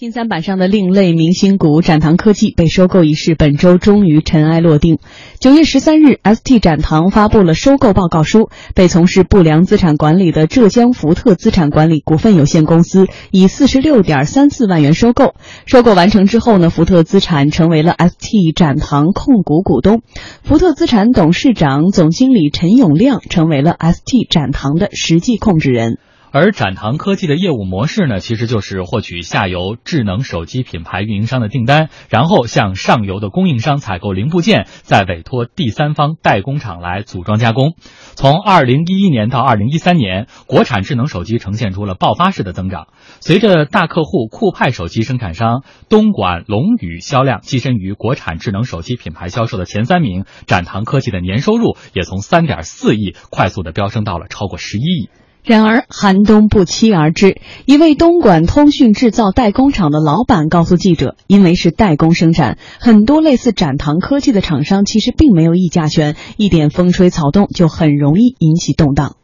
新三板上的另类明星股展堂科技被收购一事，本周终于尘埃落定。九月十三日，ST 展堂发布了收购报告书，被从事不良资产管理的浙江福特资产管理股份有限公司以四十六点三四万元收购。收购完成之后呢，福特资产成为了 ST 展堂控股股东，福特资产董事长、总经理陈永亮成为了 ST 展堂的实际控制人。而展堂科技的业务模式呢，其实就是获取下游智能手机品牌运营商的订单，然后向上游的供应商采购零部件，再委托第三方代工厂来组装加工。从二零一一年到二零一三年，国产智能手机呈现出了爆发式的增长。随着大客户酷派手机生产商东莞龙宇销量跻身于国产智能手机品牌销售的前三名，展堂科技的年收入也从三点四亿快速的飙升到了超过十一亿。然而，寒冬不期而至。一位东莞通讯制造代工厂的老板告诉记者：“因为是代工生产，很多类似展堂科技的厂商其实并没有议价权，一点风吹草动就很容易引起动荡。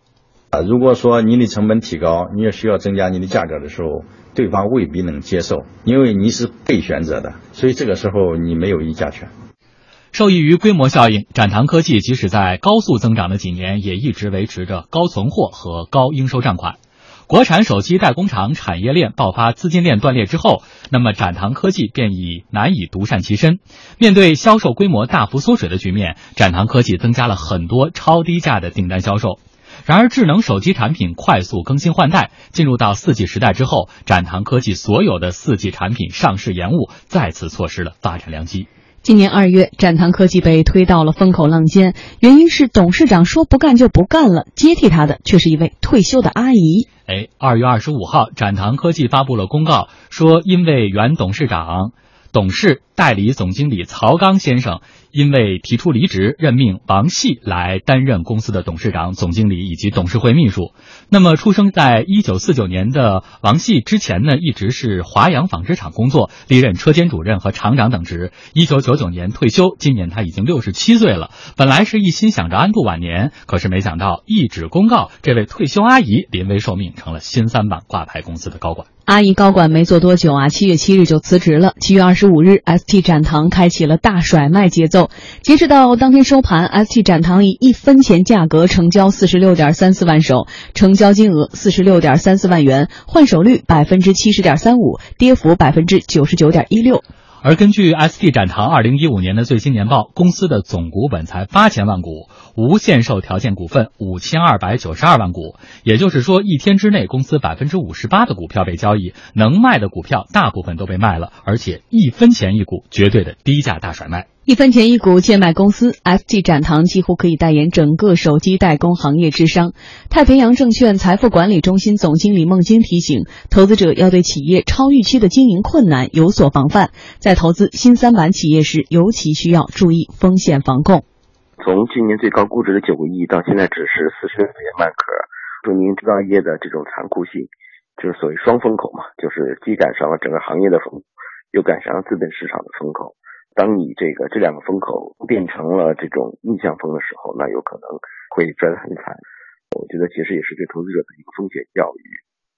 啊，如果说你的成本提高，你也需要增加你的价格的时候，对方未必能接受，因为你是被选择的，所以这个时候你没有议价权。”受益于规模效应，展堂科技即使在高速增长的几年，也一直维持着高存货和高应收账款。国产手机代工厂产业链爆发资金链断裂之后，那么展堂科技便已难以独善其身。面对销售规模大幅缩水的局面，展堂科技增加了很多超低价的订单销售。然而，智能手机产品快速更新换代，进入到四 G 时代之后，展堂科技所有的四 G 产品上市延误，再次错失了发展良机。今年二月，展堂科技被推到了风口浪尖，原因是董事长说不干就不干了，接替他的却是一位退休的阿姨。哎，二月二十五号，展堂科技发布了公告，说因为原董事长、董事、代理总经理曹刚先生。因为提出离职，任命王系来担任公司的董事长、总经理以及董事会秘书。那么，出生在一九四九年的王系之前呢，一直是华阳纺织厂工作，历任车间主任和厂长等职。一九九九年退休，今年他已经六十七岁了。本来是一心想着安度晚年，可是没想到一纸公告，这位退休阿姨临危受命，成了新三板挂牌公司的高管。阿姨高管没做多久啊，七月七日就辞职了。七月二十五日，ST 展堂开启了大甩卖节奏。截止到当天收盘，ST 展堂以一分钱价格成交四十六点三四万手，成交金额四十六点三四万元，换手率百分之七十点三五，跌幅百分之九十九点一六。而根据 ST 展堂二零一五年的最新年报，公司的总股本才八千万股，无限售条件股份五千二百九十二万股。也就是说，一天之内，公司百分之五十八的股票被交易，能卖的股票大部分都被卖了，而且一分钱一股，绝对的低价大甩卖。一分钱一股贱卖公司，ST 展堂几乎可以代言整个手机代工行业之商。太平洋证券财富管理中心总经理孟晶提醒，投资者要对企业超预期的经营困难有所防范，在投资新三板企业时，尤其需要注意风险防控。从今年最高估值的九个亿，到现在只是四十元卖壳，说明制造业的这种残酷性，就是所谓双风口嘛，就是既赶上了整个行业的风，又赶上了资本市场的风口。当你这个这两个风口变成了这种逆向风的时候，那有可能会摔得很惨。我觉得其实也是对投资者的一个风险教育。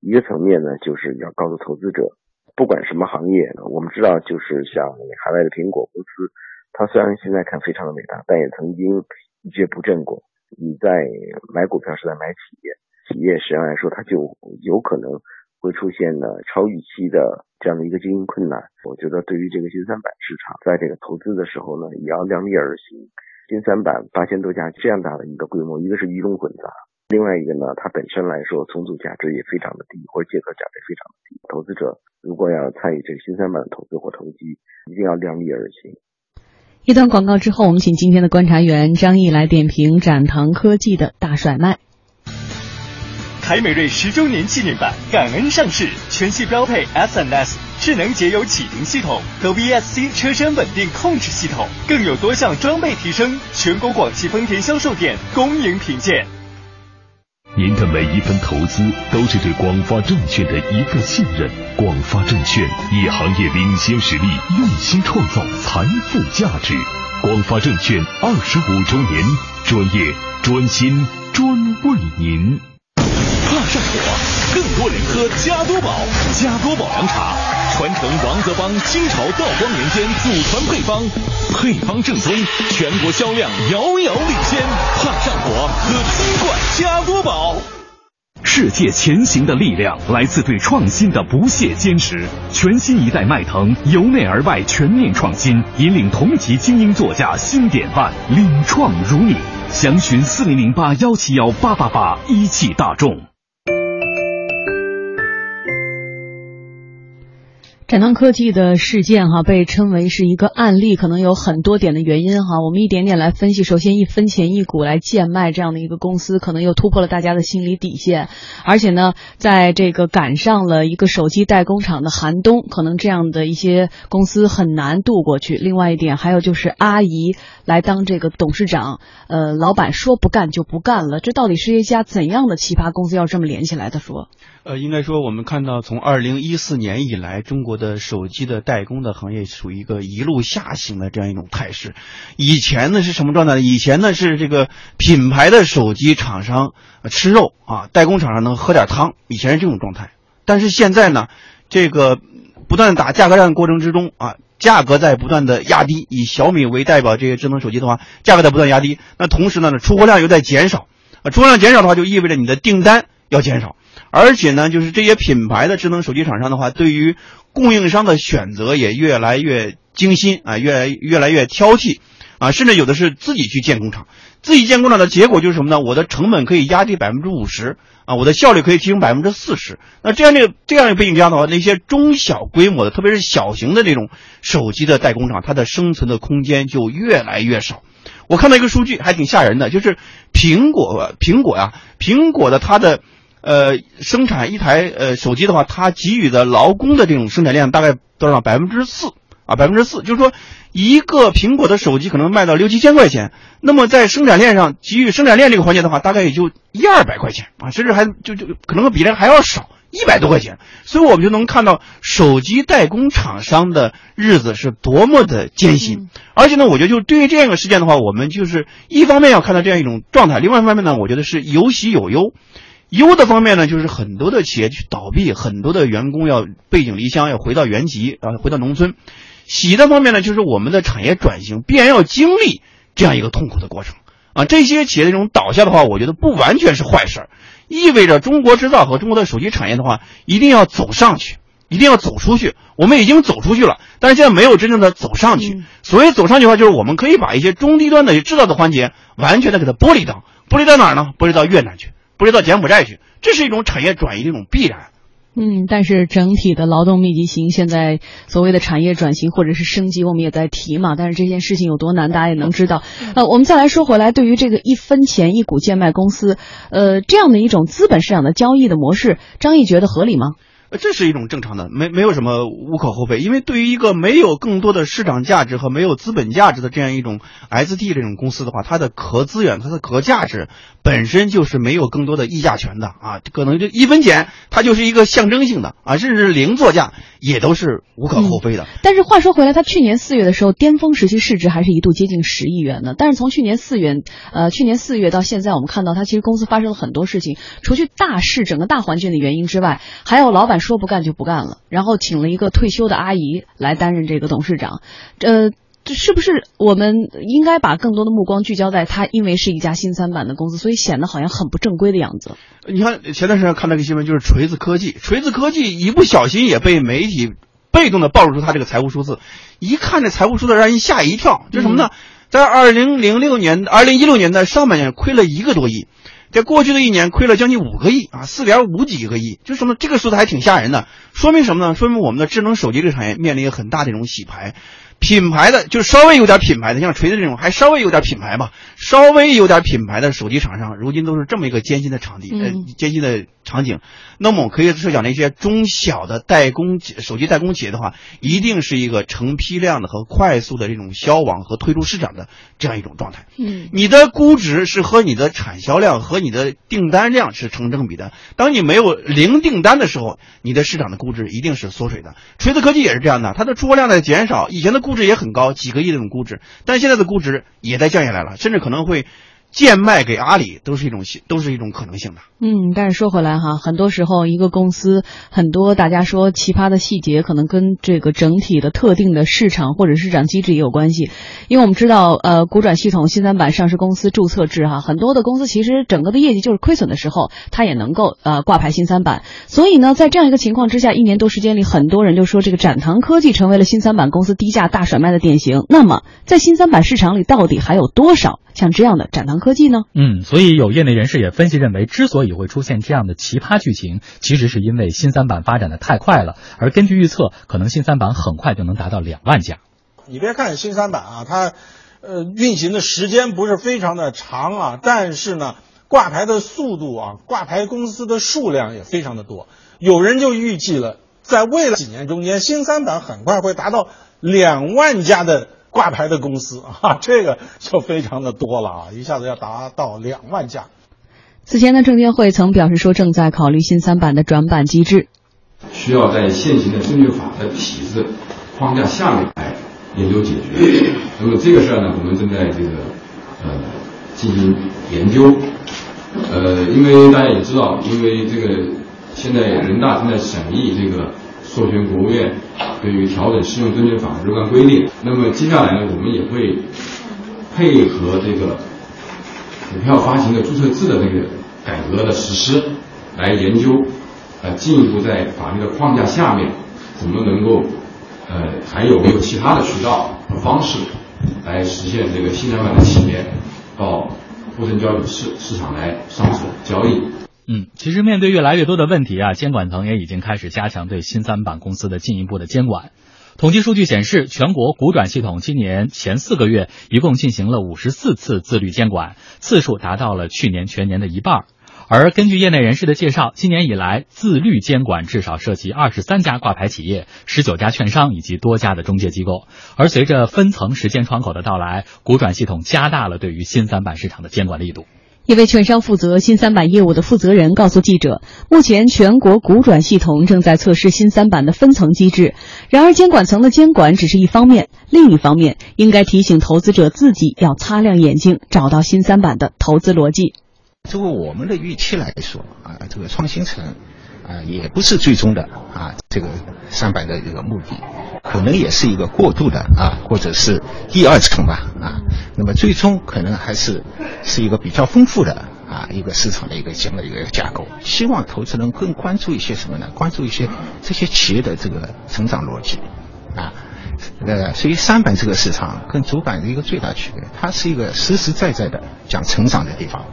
一个层面呢，就是要告诉投资者，不管什么行业，我们知道，就是像海外的苹果公司，它虽然现在看非常的伟大，但也曾经一蹶不振过。你在买股票是在买企业，企业实际上来说，它就有可能。会出现呢超预期的这样的一个经营困难，我觉得对于这个新三板市场，在这个投资的时候呢，也要量力而行。新三板八千多家这样大的一个规模，一个是鱼龙混杂，另外一个呢，它本身来说重组价值也非常的低，或者借壳价值非常的低。投资者如果要参与这个新三板的投资或投机，一定要量力而行。一段广告之后，我们请今天的观察员张毅来点评展堂科技的大甩卖。凯美瑞十周年纪念版感恩上市，全系标配 SNS 智能节油启停系统和 VSC 车身稳定控制系统，更有多项装备提升。全国广汽丰田销售店恭迎品鉴。您的每一分投资都是对广发证券的一份信任。广发证券以行业领先实力，用心创造财富价值。广发证券二十五周年，专业、专心、专为您。上火，更多人喝加多宝。加多宝凉茶，传承王泽邦清朝道光年间祖传配方，配方正宗，全国销量遥遥领先。怕上火，喝金罐加多宝。世界前行的力量来自对创新的不懈坚持。全新一代迈腾由内而外全面创新，引领同级精英座驾新典范，领创如你。详询四零零八幺七幺八八八，一汽大众。展堂科技的事件哈，被称为是一个案例，可能有很多点的原因哈。我们一点点来分析。首先，一分钱一股来贱卖这样的一个公司，可能又突破了大家的心理底线。而且呢，在这个赶上了一个手机代工厂的寒冬，可能这样的一些公司很难度过去。另外一点，还有就是阿姨来当这个董事长，呃，老板说不干就不干了。这到底是一家怎样的奇葩公司？要这么连起来的说？呃，应该说，我们看到从二零一四年以来，中国的手机的代工的行业属于一个一路下行的这样一种态势。以前呢是什么状态呢？以前呢是这个品牌的手机厂商吃肉啊，代工厂商能喝点汤，以前是这种状态。但是现在呢，这个不断打价格战过程之中啊，价格在不断的压低。以小米为代表，这些智能手机的话，价格在不断压低。那同时呢，出货量又在减少。啊，出货量减少的话，就意味着你的订单要减少。而且呢，就是这些品牌的智能手机厂商的话，对于供应商的选择也越来越精心啊，越来越来越挑剔啊，甚至有的是自己去建工厂。自己建工厂的结果就是什么呢？我的成本可以压低百分之五十啊，我的效率可以提升百分之四十。那这样的这样的背景下的话，那些中小规模的，特别是小型的这种手机的代工厂，它的生存的空间就越来越少。我看到一个数据还挺吓人的，就是苹果苹果呀，苹果的它的。呃，生产一台呃手机的话，它给予的劳工的这种生产量大概多少？百分之四啊，百分之四，就是说一个苹果的手机可能卖到六七千块钱，那么在生产链上给予生产链这个环节的话，大概也就一二百块钱啊，甚至还就就可能比这还要少，一百多块钱。所以我们就能看到手机代工厂商的日子是多么的艰辛。而且呢，我觉得就对于这样一个事件的话，我们就是一方面要看到这样一种状态，另外一方面呢，我觉得是有喜有忧。优的方面呢，就是很多的企业去倒闭，很多的员工要背井离乡，要回到原籍啊，回到农村。喜的方面呢，就是我们的产业转型必然要经历这样一个痛苦的过程啊。这些企业的这种倒下的话，我觉得不完全是坏事儿，意味着中国制造和中国的手机产业的话，一定要走上去，一定要走出去。我们已经走出去了，但是现在没有真正的走上去。所以走上去的话，就是我们可以把一些中低端的制造的环节完全的给它剥离掉，剥离到哪儿呢？剥离到越南去。不知道柬埔寨去，这是一种产业转移的一种必然。嗯，但是整体的劳动密集型，现在所谓的产业转型或者是升级，我们也在提嘛。但是这件事情有多难，大家也能知道。呃，我们再来说回来，对于这个一分钱一股贱卖公司，呃，这样的一种资本市场的交易的模式，张毅觉得合理吗？这是一种正常的，没没有什么无可厚非。因为对于一个没有更多的市场价值和没有资本价值的这样一种 ST 这种公司的话，它的壳资源、它的壳价值本身就是没有更多的溢价权的啊。可能就一分钱，它就是一个象征性的啊，甚至零作价也都是无可厚非的。但是话说回来，它去年四月的时候，巅峰时期市值还是一度接近十亿元的。但是从去年四月，呃，去年四月到现在，我们看到它其实公司发生了很多事情，除去大势整个大环境的原因之外，还有老板。说不干就不干了，然后请了一个退休的阿姨来担任这个董事长，呃，这是不是我们应该把更多的目光聚焦在他？因为是一家新三板的公司，所以显得好像很不正规的样子。你看前段时间看那个新闻，就是锤子科技，锤子科技一不小心也被媒体被动的暴露出他这个财务数字，一看这财务数字让人吓一跳，就什么呢？在二零零六年、二零一六年的上半年亏了一个多亿。在过去的一年亏了将近五个亿啊，四点五几个亿，就什么这个数字还挺吓人的，说明什么呢？说明我们的智能手机这个产业面临很大的一种洗牌。品牌的就稍微有点品牌的，像锤子这种还稍微有点品牌吧，稍微有点品牌的手机厂商，如今都是这么一个艰辛的场地，呃，艰辛的场景。那么我可以设想，那些中小的代工手机代工企业的话，一定是一个成批量的和快速的这种销往和退出市场的这样一种状态。嗯，你的估值是和你的产销量和你的订单量是成正比的。当你没有零订单的时候，你的市场的估值一定是缩水的。锤子科技也是这样的，它的出货量在减少，以前的。估值也很高，几个亿那种估值，但现在的估值也在降下来了，甚至可能会贱卖给阿里，都是一种都是一种可能性的。嗯，但是说回来哈，很多时候一个公司很多大家说奇葩的细节，可能跟这个整体的特定的市场或者市场机制也有关系。因为我们知道，呃，股转系统新三板上市公司注册制哈，很多的公司其实整个的业绩就是亏损的时候，它也能够呃挂牌新三板。所以呢，在这样一个情况之下，一年多时间里，很多人就说这个展堂科技成为了新三板公司低价大甩卖的典型。那么，在新三板市场里，到底还有多少像这样的展堂科技呢？嗯，所以有业内人士也分析认为，之所以会出现这样的奇葩剧情，其实是因为新三板发展的太快了。而根据预测，可能新三板很快就能达到两万家。你别看新三板啊，它呃运行的时间不是非常的长啊，但是呢，挂牌的速度啊，挂牌公司的数量也非常的多。有人就预计了，在未来几年中间，新三板很快会达到两万家的挂牌的公司啊，这个就非常的多了啊，一下子要达到两万家。此前呢，证监会曾表示说，正在考虑新三板的转板机制，需要在现行的证券法的体制框架下面来研究解决。那么这个事儿呢，我们正在这个呃进行研究。呃，因为大家也知道，因为这个现在人大正在审议这个授权国务院对于调整适用证券法的若干规定。那么接下来呢，我们也会配合这个股票发行的注册制的这个。改革的实施，来研究，呃，进一步在法律的框架下面，怎么能够，呃，还有没有其他的渠道和方式，来实现这个新三板的企业到沪深交易市市场来上市交易。嗯，其实面对越来越多的问题啊，监管层也已经开始加强对新三板公司的进一步的监管。统计数据显示，全国股转系统今年前四个月一共进行了五十四次自律监管，次数达到了去年全年的一半。而根据业内人士的介绍，今年以来自律监管至少涉及二十三家挂牌企业、十九家券商以及多家的中介机构。而随着分层时间窗口的到来，股转系统加大了对于新三板市场的监管力度。一位券商负责新三板业务的负责人告诉记者，目前全国股转系统正在测试新三板的分层机制。然而，监管层的监管只是一方面，另一方面应该提醒投资者自己要擦亮眼睛，找到新三板的投资逻辑。作为我们的预期来说啊，这个创新层啊，也不是最终的啊，这个三板的这个目的，可能也是一个过渡的啊，或者是第二层吧啊。那么最终可能还是是一个比较丰富的啊一个市场的一个这样的一个架构。希望投资人更关注一些什么呢？关注一些这些企业的这个成长逻辑啊。呃，所以三板这个市场跟主板的一个最大区别，它是一个实实在在的讲成长的地方。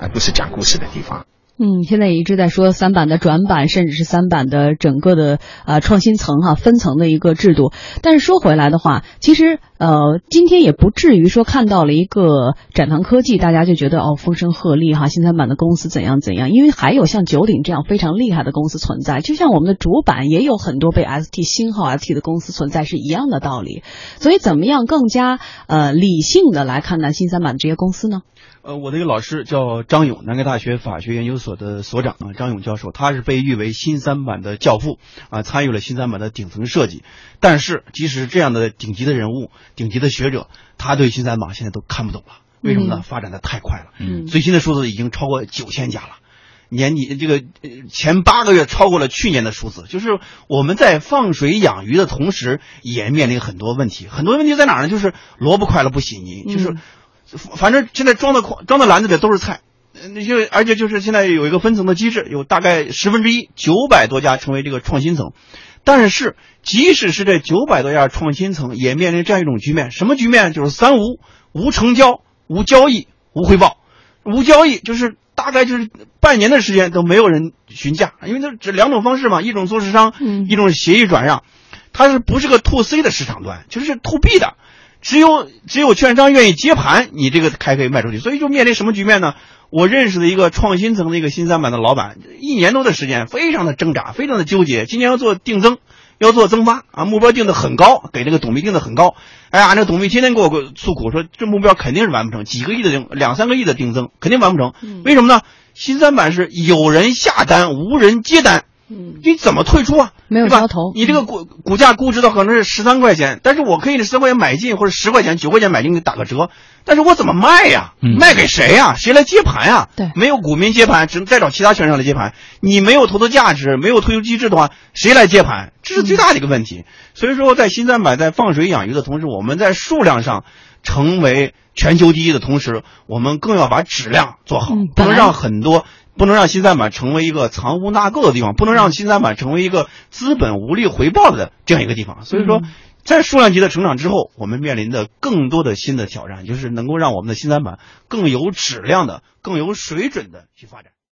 而不是讲故事的地方。嗯，现在也一直在说三板的转板，甚至是三板的整个的呃创新层哈分层的一个制度。但是说回来的话，其实呃今天也不至于说看到了一个展堂科技，大家就觉得哦风声鹤唳哈新三板的公司怎样怎样，因为还有像九鼎这样非常厉害的公司存在，就像我们的主板也有很多被 ST 新号 ST 的公司存在是一样的道理。所以怎么样更加呃理性的来看待新三板这些公司呢？呃，我的一个老师叫张勇，南开大学法学研究所的所长啊，张勇教授，他是被誉为新三板的教父啊，参与了新三板的顶层设计。但是，即使这样的顶级的人物、顶级的学者，他对新三板现在都看不懂了。为什么呢？发展的太快了。嗯。最新的数字已经超过九千家了，年底这个前八个月超过了去年的数字。就是我们在放水养鱼的同时，也面临很多问题。很多问题在哪儿呢？就是萝卜快了不洗泥，就是。反正现在装的筐装的篮子里都是菜，那就而且就是现在有一个分层的机制，有大概十分之一九百多家成为这个创新层，但是即使是这九百多家创新层，也面临这样一种局面，什么局面？就是三无：无成交、无交易、无回报。无交易就是大概就是半年的时间都没有人询价，因为它这两种方式嘛，一种做市商，一种协议转让，它是不是个 to C 的市场端，就是 to B 的。只有只有券商愿意接盘，你这个才可以卖出去。所以就面临什么局面呢？我认识的一个创新层的一个新三板的老板，一年多的时间，非常的挣扎，非常的纠结。今年要做定增，要做增发啊，目标定的很高，给这个董秘定的很高。哎呀，那董秘天天给我诉苦，说这目标肯定是完不成，几个亿的定，两三个亿的定增肯定完不成。为什么呢？新三板是有人下单，无人接单。嗯，你怎么退出啊？没有交投你这个股股价估值的可能是十三块钱，但是我可以十三块钱买进，或者十块钱、九块钱买进，给打个折。但是我怎么卖呀？嗯卖给谁呀？谁来接盘呀？对没有股民接盘，只能再找其他券商来接盘。你没有投资价值，没有退出机制的话，谁来接盘？这是最大的一个问题。所以说，在新三板在放水养鱼的同时，我们在数量上成为全球第一的同时，我们更要把质量做好，嗯不能让很多。不能让新三板成为一个藏污纳垢的地方，不能让新三板成为一个资本无力回报的这样一个地方。所以说，在数量级的成长之后，我们面临的更多的新的挑战，就是能够让我们的新三板更有质量的、更有水准的去发展。